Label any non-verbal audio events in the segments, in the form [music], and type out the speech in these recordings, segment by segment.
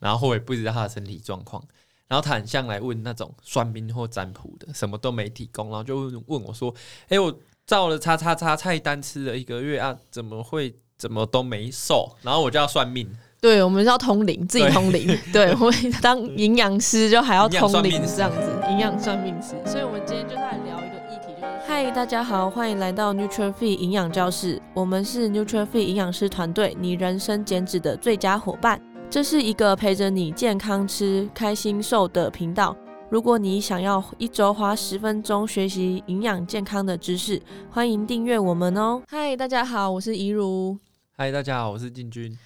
然后我也不知道他的身体状况，然后他很像来问那种算命或占卜的，什么都没提供，然后就问我说：“哎、欸，我照了叉叉叉菜单吃了一个月啊，怎么会怎么都没瘦？”然后我就要算命。对，我们是要通灵，自己通灵。对，对我当营养师就还要通灵这样子，营养算命师。所以，我们今天就来聊一个议题，就是嗨，大家好，欢迎来到 Nuture Fit 营养教室。我们是 Nuture Fit 营养师团队，你人生减脂的最佳伙伴。这是一个陪着你健康吃、开心瘦的频道。如果你想要一周花十分钟学习营养健康的知识，欢迎订阅我们哦。嗨，大家好，我是怡如。嗨，大家好，我是进军。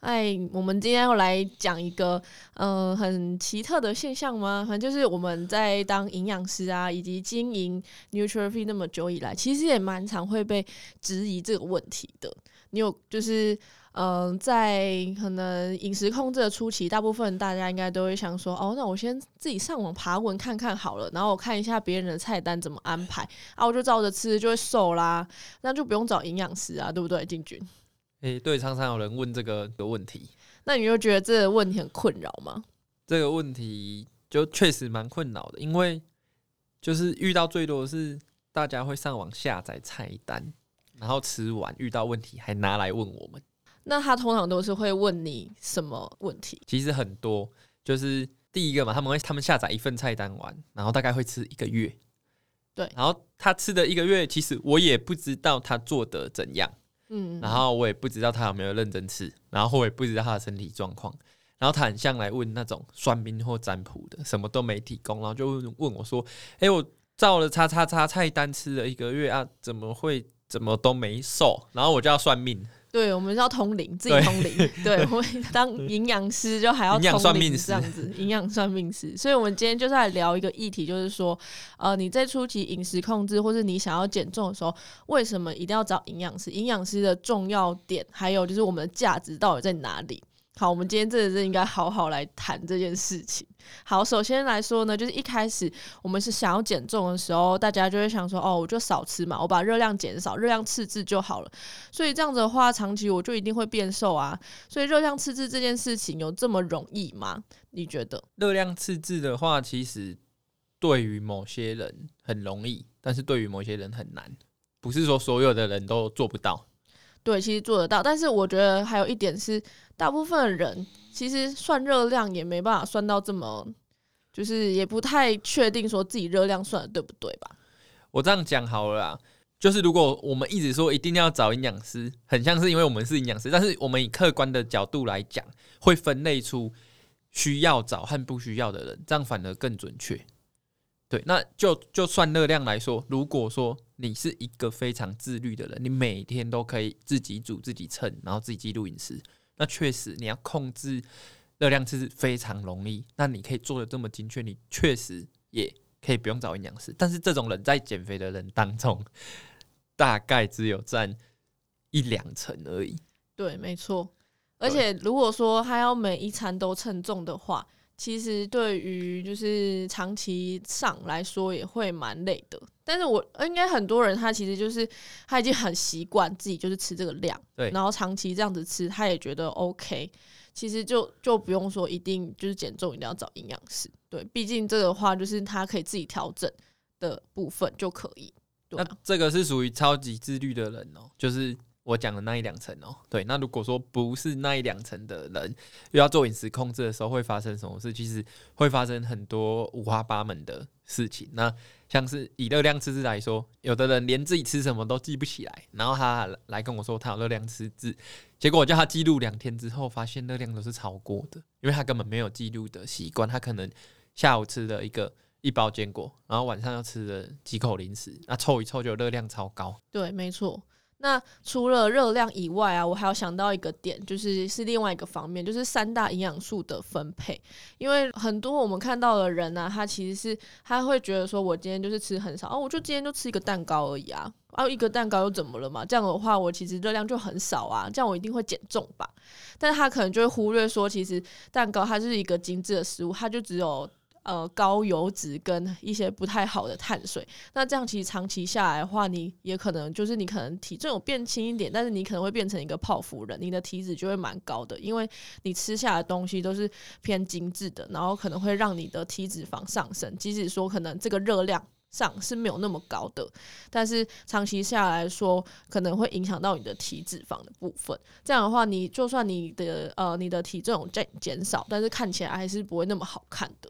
哎，我们今天要来讲一个呃很奇特的现象吗？反正就是我们在当营养师啊，以及经营 Nuture Fit 那么久以来，其实也蛮常会被质疑这个问题的。你有就是嗯、呃，在可能饮食控制的初期，大部分大家应该都会想说，哦，那我先自己上网爬文看看好了，然后我看一下别人的菜单怎么安排啊，我就照着吃就会瘦啦，那就不用找营养师啊，对不对，进军？诶、欸，对，常常有人问这个的问题，那你就觉得这个问题很困扰吗？这个问题就确实蛮困扰的，因为就是遇到最多的是大家会上网下载菜单，然后吃完遇到问题还拿来问我们。那他通常都是会问你什么问题？其实很多，就是第一个嘛，他们会他们下载一份菜单完，然后大概会吃一个月，对，然后他吃的一个月，其实我也不知道他做的怎样。嗯，然后我也不知道他有没有认真吃，然后我也不知道他的身体状况，然后他很像来问那种算命或占卜的，什么都没提供，然后就问我说：“哎、欸，我照了叉叉叉菜单吃了一个月啊，怎么会怎么都没瘦？”然后我就要算命。对，我们是要通灵，自己通灵。[laughs] 对，我们当营养师就还要通灵这样子，营养算命师。所以，我们今天就是来聊一个议题，就是说，呃，你在初期饮食控制，或是你想要减重的时候，为什么一定要找营养师？营养师的重要点，还有就是我们的价值到底在哪里？好，我们今天真的是应该好好来谈这件事情。好，首先来说呢，就是一开始我们是想要减重的时候，大家就会想说，哦，我就少吃嘛，我把热量减少，热量赤字就好了。所以这样子的话，长期我就一定会变瘦啊。所以热量赤字这件事情有这么容易吗？你觉得？热量赤字的话，其实对于某些人很容易，但是对于某些人很难。不是说所有的人都做不到。对，其实做得到，但是我觉得还有一点是，大部分的人其实算热量也没办法算到这么，就是也不太确定说自己热量算的对不对吧？我这样讲好了啦，就是如果我们一直说一定要找营养师，很像是因为我们是营养师，但是我们以客观的角度来讲，会分类出需要找和不需要的人，这样反而更准确。对，那就就算热量来说，如果说你是一个非常自律的人，你每天都可以自己煮、自己称，然后自己记录饮食，那确实你要控制热量是非常容易。那你可以做的这么精确，你确实也可以不用找营养师。但是这种人在减肥的人当中，大概只有占一两成而已。对，没错。而且如果说他要每一餐都称重的话，其实对于就是长期上来说也会蛮累的，但是我应该很多人他其实就是他已经很习惯自己就是吃这个量，对，然后长期这样子吃他也觉得 OK，其实就就不用说一定就是减重一定要找营养师，对，毕竟这个的话就是他可以自己调整的部分就可以。对啊，那这个是属于超级自律的人哦，就是。我讲的那一两层哦，对，那如果说不是那一两层的人，又要做饮食控制的时候，会发生什么事？其实会发生很多五花八门的事情。那像是以热量赤字来说，有的人连自己吃什么都记不起来，然后他来跟我说他有热量赤字，结果我叫他记录两天之后，发现热量都是超过的，因为他根本没有记录的习惯，他可能下午吃了一个一包坚果，然后晚上又吃了几口零食，那凑一凑就热量超高。对，没错。那除了热量以外啊，我还要想到一个点，就是是另外一个方面，就是三大营养素的分配。因为很多我们看到的人呢、他其实是他会觉得说，我今天就是吃很少，哦，我就今天就吃一个蛋糕而已啊，啊，一个蛋糕又怎么了嘛？这样的话，我其实热量就很少啊，这样我一定会减重吧？但是他可能就会忽略说，其实蛋糕它是一个精致的食物，它就只有呃高油脂跟一些不太好的碳水。那这样其实长期下来的话，你也可能就是你可能体重有变轻一点，但是你可能会变成一个泡芙人，你的体脂就会蛮高的，因为你吃下的东西都是偏精致的，然后可能会让你的体脂肪上升，即使说可能这个热量。上是没有那么高的，但是长期下来说，可能会影响到你的体脂肪的部分。这样的话，你就算你的呃你的体重减减少，但是看起来还是不会那么好看的。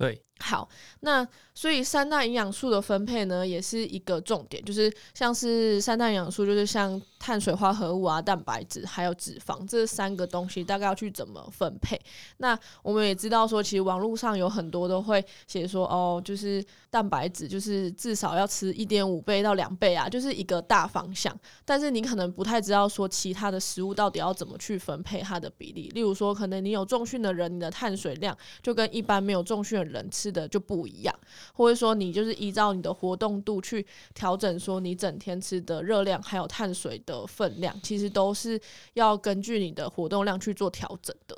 对，好，那所以三大营养素的分配呢，也是一个重点，就是像是三大营养素，就是像碳水化合物啊、蛋白质还有脂肪这三个东西，大概要去怎么分配？那我们也知道说，其实网络上有很多都会写说，哦，就是蛋白质就是至少要吃一点五倍到两倍啊，就是一个大方向。但是你可能不太知道说，其他的食物到底要怎么去分配它的比例。例如说，可能你有重训的人，你的碳水量就跟一般没有重训的人。吃的就不一样，或者说你就是依照你的活动度去调整，说你整天吃的热量还有碳水的分量，其实都是要根据你的活动量去做调整的。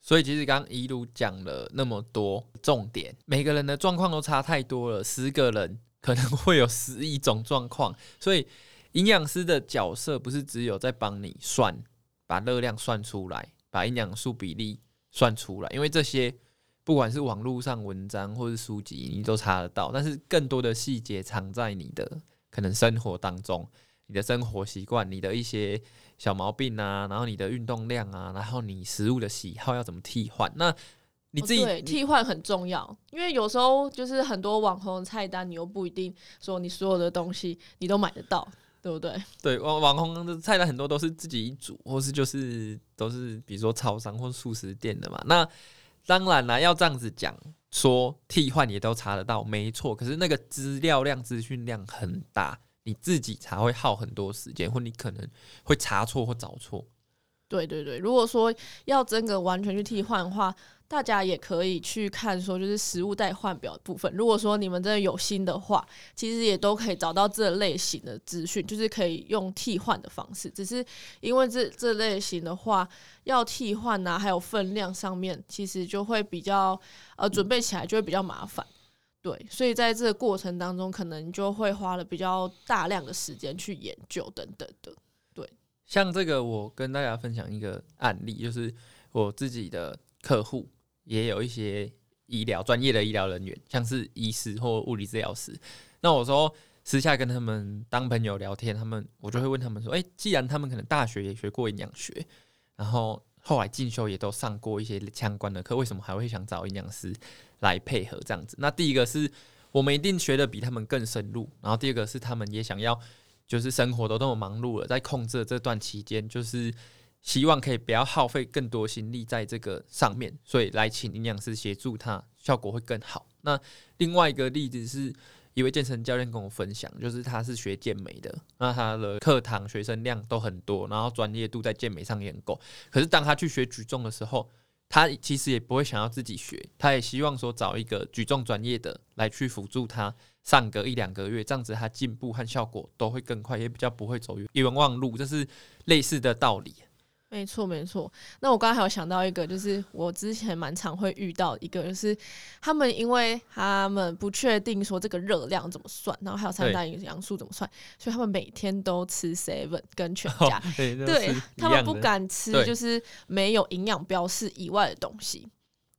所以其实刚刚一路讲了那么多重点，每个人的状况都差太多了，十个人 [laughs] 可能会有十一种状况，所以营养师的角色不是只有在帮你算，把热量算出来，把营养素比例算出来，因为这些。不管是网络上文章或是书籍，你都查得到。但是更多的细节藏在你的可能生活当中，你的生活习惯，你的一些小毛病啊，然后你的运动量啊，然后你食物的喜好要怎么替换？那你自己、哦、对替换很重要，因为有时候就是很多网红的菜单，你又不一定说你所有的东西你都买得到，对不对？[laughs] 对，网网红的菜单很多都是自己煮，或是就是都是比如说超商或素食店的嘛。那当然啦，要这样子讲，说替换也都查得到，没错。可是那个资料量、资讯量很大，你自己查会耗很多时间，或你可能会查错或找错。对对对，如果说要真的完全去替换的话。大家也可以去看说，就是食物代换表的部分。如果说你们真的有心的话，其实也都可以找到这类型的资讯，就是可以用替换的方式。只是因为这这类型的话，要替换啊，还有分量上面，其实就会比较呃准备起来就会比较麻烦。对，所以在这个过程当中，可能就会花了比较大量的时间去研究等等的。像这个，我跟大家分享一个案例，就是我自己的客户。也有一些医疗专业的医疗人员，像是医师或物理治疗师。那我说私下跟他们当朋友聊天，他们我就会问他们说：“诶，既然他们可能大学也学过营养学，然后后来进修也都上过一些相关的课，为什么还会想找营养师来配合这样子？”那第一个是我们一定学得比他们更深入，然后第二个是他们也想要，就是生活都那么忙碌了，在控制这段期间，就是。希望可以不要耗费更多心力在这个上面，所以来请营养师协助他，效果会更好。那另外一个例子是一位健身教练跟我分享，就是他是学健美的，那他的课堂学生量都很多，然后专业度在健美上也很够。可是当他去学举重的时候，他其实也不会想要自己学，他也希望说找一个举重专业的来去辅助他上个一两个月，这样子他进步和效果都会更快，也比较不会走冤枉路。这是类似的道理。没错，没错。那我刚刚还有想到一个，就是我之前蛮常会遇到一个，就是他们因为他们不确定说这个热量怎么算，然后还有三大营养素怎么算，所以他们每天都吃 seven 跟全家，哦、对，对他们不敢吃就是没有营养标示以外的东西。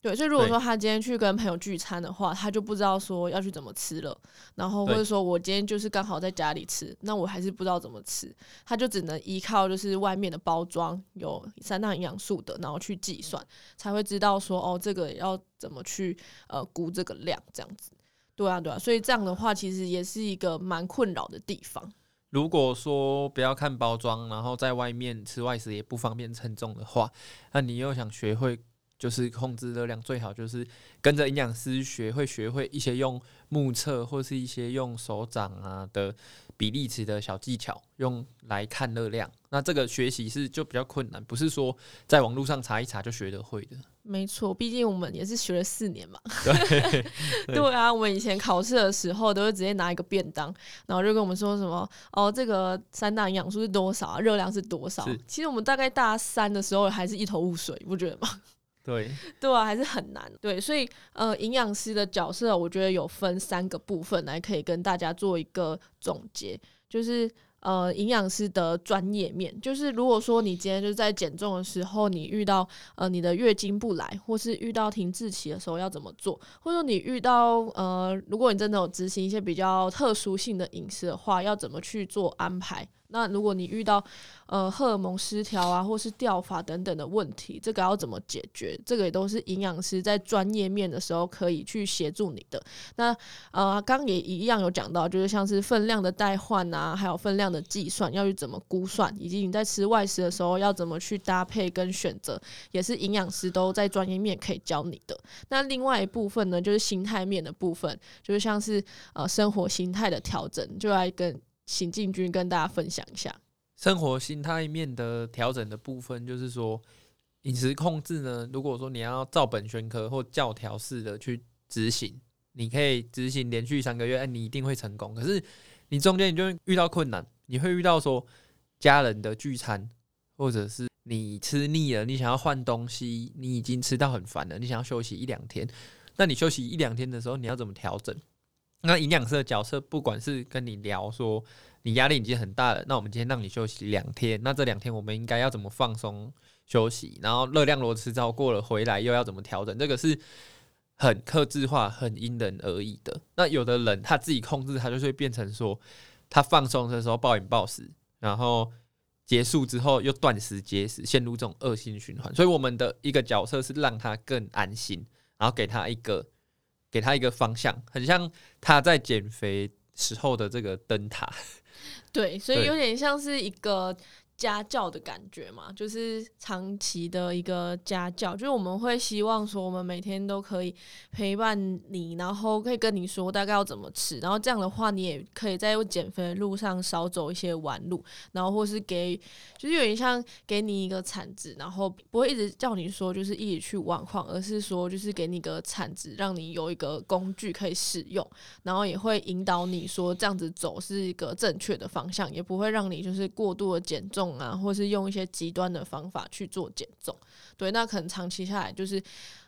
对，所以如果说他今天去跟朋友聚餐的话，他就不知道说要去怎么吃了，然后或者说我今天就是刚好在家里吃，那我还是不知道怎么吃，他就只能依靠就是外面的包装有三大营养素的，然后去计算，才会知道说哦，这个要怎么去呃估这个量这样子。对啊，对啊，所以这样的话其实也是一个蛮困扰的地方。如果说不要看包装，然后在外面吃外食也不方便称重的话，那你又想学会。就是控制热量最好就是跟着营养师学会学会一些用目测或是一些用手掌啊的比例尺的小技巧，用来看热量。那这个学习是就比较困难，不是说在网络上查一查就学得会的。没错，毕竟我们也是学了四年嘛。[laughs] 对，对啊，我们以前考试的时候都会直接拿一个便当，然后就跟我们说什么哦，这个三大营养素是多少啊，热量是多少？其实我们大概大三的时候还是一头雾水，不觉得吗？对对啊，还是很难。对，所以呃，营养师的角色，我觉得有分三个部分来可以跟大家做一个总结，就是。呃，营养师的专业面，就是如果说你今天就是在减重的时候，你遇到呃你的月经不来，或是遇到停滞期的时候要怎么做，或者说你遇到呃，如果你真的有执行一些比较特殊性的饮食的话，要怎么去做安排？那如果你遇到呃荷尔蒙失调啊，或是掉发等等的问题，这个要怎么解决？这个也都是营养师在专业面的时候可以去协助你的。那呃，刚也一样有讲到，就是像是分量的代换啊，还有分量的计算要去怎么估算，以及你在吃外食的时候要怎么去搭配跟选择，也是营养师都在专业面可以教你的。那另外一部分呢，就是心态面的部分，就是像是呃生活心态的调整，就来跟。行进军跟大家分享一下生活心态面的调整的部分，就是说饮食控制呢。如果说你要照本宣科或教条式的去执行，你可以执行连续三个月，哎，你一定会成功。可是你中间你就会遇到困难，你会遇到说家人的聚餐，或者是你吃腻了，你想要换东西，你已经吃到很烦了，你想要休息一两天。那你休息一两天的时候，你要怎么调整？那营养师的角色，不管是跟你聊说你压力已经很大了，那我们今天让你休息两天，那这两天我们应该要怎么放松休息？然后热量如果吃超过了回来又要怎么调整？这个是很克制化、很因人而异的。那有的人他自己控制，他就会变成说他放松的时候暴饮暴食，然后结束之后又断食节食，陷入这种恶性循环。所以我们的一个角色是让他更安心，然后给他一个。给他一个方向，很像他在减肥时候的这个灯塔。[laughs] 对，所以有点像是一个。家教的感觉嘛，就是长期的一个家教，就是我们会希望说，我们每天都可以陪伴你，然后可以跟你说大概要怎么吃，然后这样的话，你也可以在减肥的路上少走一些弯路，然后或是给，就是有点像给你一个铲子，然后不会一直叫你说就是一直去挖矿，而是说就是给你个铲子，让你有一个工具可以使用，然后也会引导你说这样子走是一个正确的方向，也不会让你就是过度的减重。啊，或是用一些极端的方法去做减重，对，那可能长期下来就是，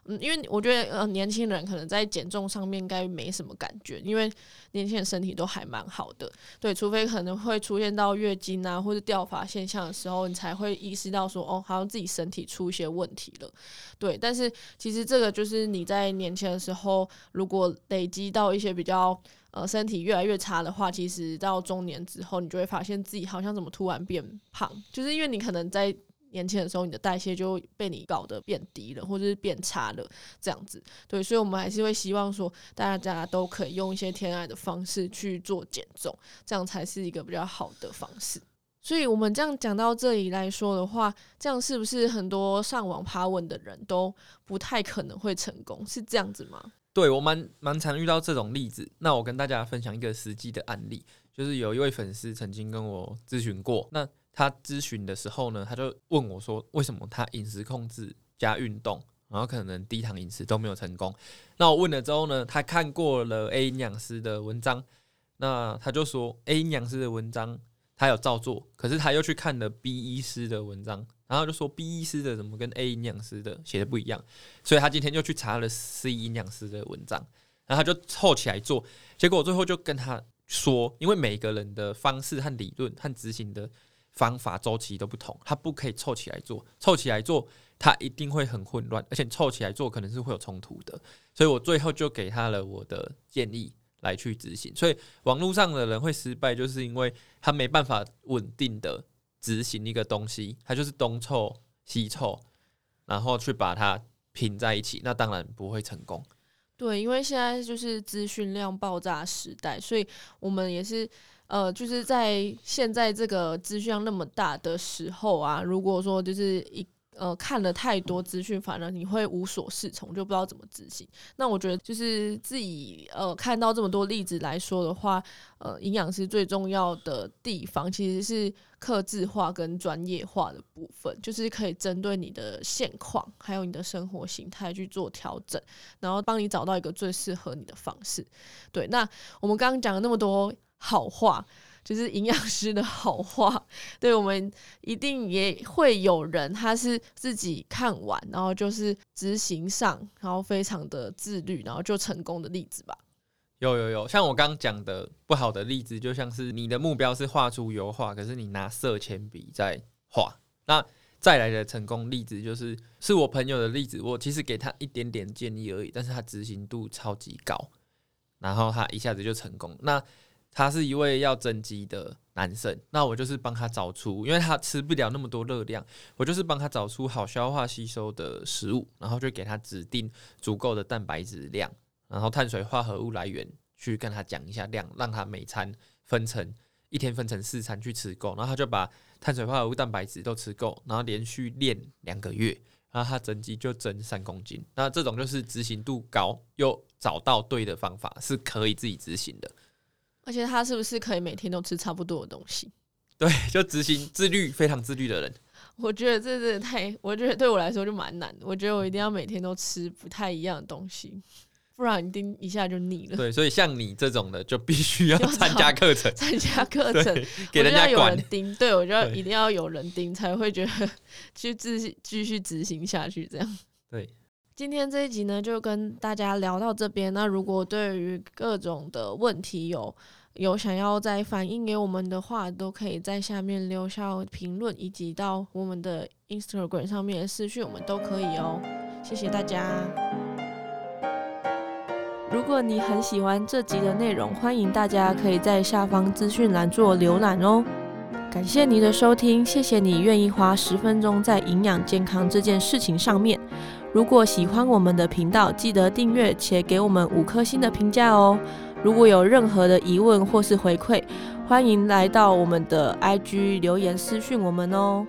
嗯，因为我觉得呃，年轻人可能在减重上面应该没什么感觉，因为年轻人身体都还蛮好的，对，除非可能会出现到月经啊或者掉发现象的时候，你才会意识到说，哦，好像自己身体出一些问题了，对，但是其实这个就是你在年轻的时候，如果累积到一些比较。呃，身体越来越差的话，其实到中年之后，你就会发现自己好像怎么突然变胖，就是因为你可能在年轻的时候，你的代谢就被你搞得变低了，或者是变差了，这样子。对，所以我们还是会希望说，大家都可以用一些天然的方式去做减重，这样才是一个比较好的方式。所以我们这样讲到这里来说的话，这样是不是很多上网爬文的人都不太可能会成功？是这样子吗？对，我蛮蛮常遇到这种例子，那我跟大家分享一个实际的案例，就是有一位粉丝曾经跟我咨询过，那他咨询的时候呢，他就问我说，为什么他饮食控制加运动，然后可能低糖饮食都没有成功？那我问了之后呢，他看过了 A 营养师的文章，那他就说 A 营养师的文章他有照做，可是他又去看了 B 医师的文章。然后就说 B 医师的怎么跟 A 营养师的写的不一样，所以他今天就去查了 C 营养师的文章，然后他就凑起来做，结果最后就跟他说，因为每个人的方式和理论和执行的方法周期都不同，他不可以凑起来做，凑起来做他一定会很混乱，而且凑起来做可能是会有冲突的，所以我最后就给他了我的建议来去执行，所以网络上的人会失败，就是因为他没办法稳定的。执行一个东西，它就是东凑西凑，然后去把它拼在一起，那当然不会成功。对，因为现在就是资讯量爆炸时代，所以我们也是呃，就是在现在这个资讯量那么大的时候啊，如果说就是一。呃，看了太多资讯，反而你会无所适从，就不知道怎么执行。那我觉得，就是自己呃看到这么多例子来说的话，呃，营养师最重要的地方其实是克制化跟专业化的部分，就是可以针对你的现况，还有你的生活形态去做调整，然后帮你找到一个最适合你的方式。对，那我们刚刚讲了那么多好话。就是营养师的好话。[laughs] 对，我们一定也会有人他是自己看完，然后就是执行上，然后非常的自律，然后就成功的例子吧。有有有，像我刚刚讲的不好的例子，就像是你的目标是画出油画，可是你拿色铅笔在画。那再来的成功例子就是是我朋友的例子，我其实给他一点点建议而已，但是他执行度超级高，然后他一下子就成功。那他是一位要增肌的男生，那我就是帮他找出，因为他吃不了那么多热量，我就是帮他找出好消化吸收的食物，然后就给他指定足够的蛋白质量。然后碳水化合物来源去跟他讲一下量，让他每餐分成一天分成四餐去吃够，然后他就把碳水化合物、蛋白质都吃够，然后连续练两个月，然后他增肌就增三公斤。那这种就是执行度高又找到对的方法，是可以自己执行的。而且他是不是可以每天都吃差不多的东西？[laughs] 对，就执行自律非常自律的人。[laughs] 我觉得这真的太，我觉得对我来说就蛮难的。我觉得我一定要每天都吃不太一样的东西。不然一定一下就腻了。对，所以像你这种的，就必须 [laughs] 要参加课程，参加课程，给人家有人盯。对，我觉得一定要有人盯，才会觉得去继续继续执行下去。这样。对，今天这一集呢，就跟大家聊到这边。那如果对于各种的问题有有想要再反映给我们的话，都可以在下面留下评论，以及到我们的 Instagram 上面私讯，我们都可以哦。谢谢大家。如果你很喜欢这集的内容，欢迎大家可以在下方资讯栏做浏览哦。感谢你的收听，谢谢你愿意花十分钟在营养健康这件事情上面。如果喜欢我们的频道，记得订阅且给我们五颗星的评价哦。如果有任何的疑问或是回馈，欢迎来到我们的 IG 留言私讯我们哦。